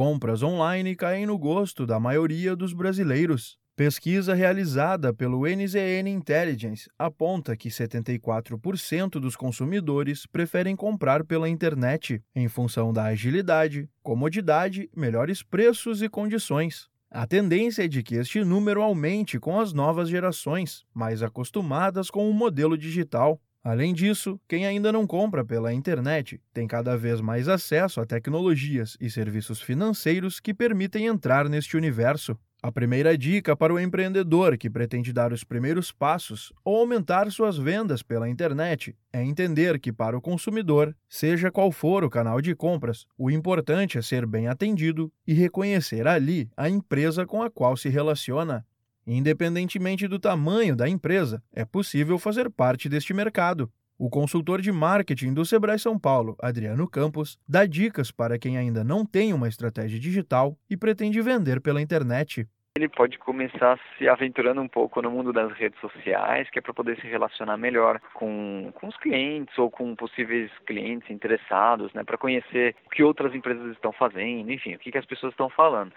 compras online caem no gosto da maioria dos brasileiros. Pesquisa realizada pelo NZN Intelligence aponta que 74% dos consumidores preferem comprar pela internet, em função da agilidade, comodidade, melhores preços e condições. A tendência é de que este número aumente com as novas gerações, mais acostumadas com o modelo digital. Além disso, quem ainda não compra pela internet tem cada vez mais acesso a tecnologias e serviços financeiros que permitem entrar neste universo. A primeira dica para o empreendedor que pretende dar os primeiros passos ou aumentar suas vendas pela internet é entender que, para o consumidor, seja qual for o canal de compras, o importante é ser bem atendido e reconhecer ali a empresa com a qual se relaciona. Independentemente do tamanho da empresa, é possível fazer parte deste mercado. O consultor de marketing do Sebrae São Paulo, Adriano Campos, dá dicas para quem ainda não tem uma estratégia digital e pretende vender pela internet. Ele pode começar se aventurando um pouco no mundo das redes sociais, que é para poder se relacionar melhor com, com os clientes ou com possíveis clientes interessados, né, para conhecer o que outras empresas estão fazendo, enfim, o que, que as pessoas estão falando.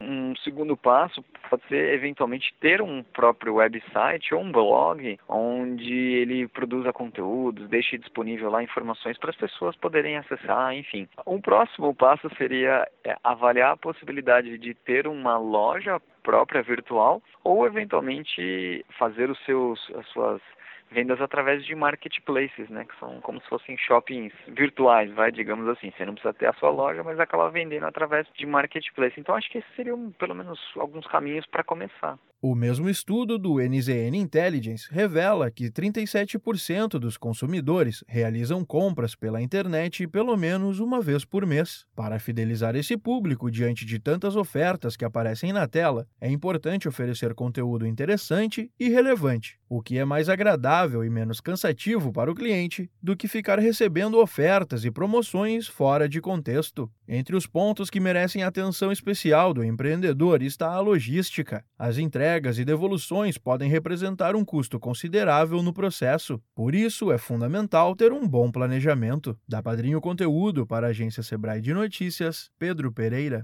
Um segundo passo pode ser eventualmente ter um próprio website ou um blog onde ele produza conteúdos, deixe disponível lá informações para as pessoas poderem acessar, enfim. Um próximo passo seria é, avaliar a possibilidade de ter uma loja própria virtual ou eventualmente fazer os seus as suas vendas através de marketplaces, né, que são como se fossem shoppings virtuais, vai, digamos assim. Você não precisa ter a sua loja, mas acaba vendendo através de marketplace. Então acho que esses seriam pelo menos alguns caminhos para começar. O mesmo estudo do NZN Intelligence revela que 37% dos consumidores realizam compras pela internet pelo menos uma vez por mês. Para fidelizar esse público diante de tantas ofertas que aparecem na tela, é importante oferecer conteúdo interessante e relevante, o que é mais agradável e menos cansativo para o cliente do que ficar recebendo ofertas e promoções fora de contexto. Entre os pontos que merecem atenção especial do empreendedor está a logística. As entregas e devoluções podem representar um custo considerável no processo. Por isso, é fundamental ter um bom planejamento. Da Padrinho Conteúdo para a agência Sebrae de Notícias, Pedro Pereira.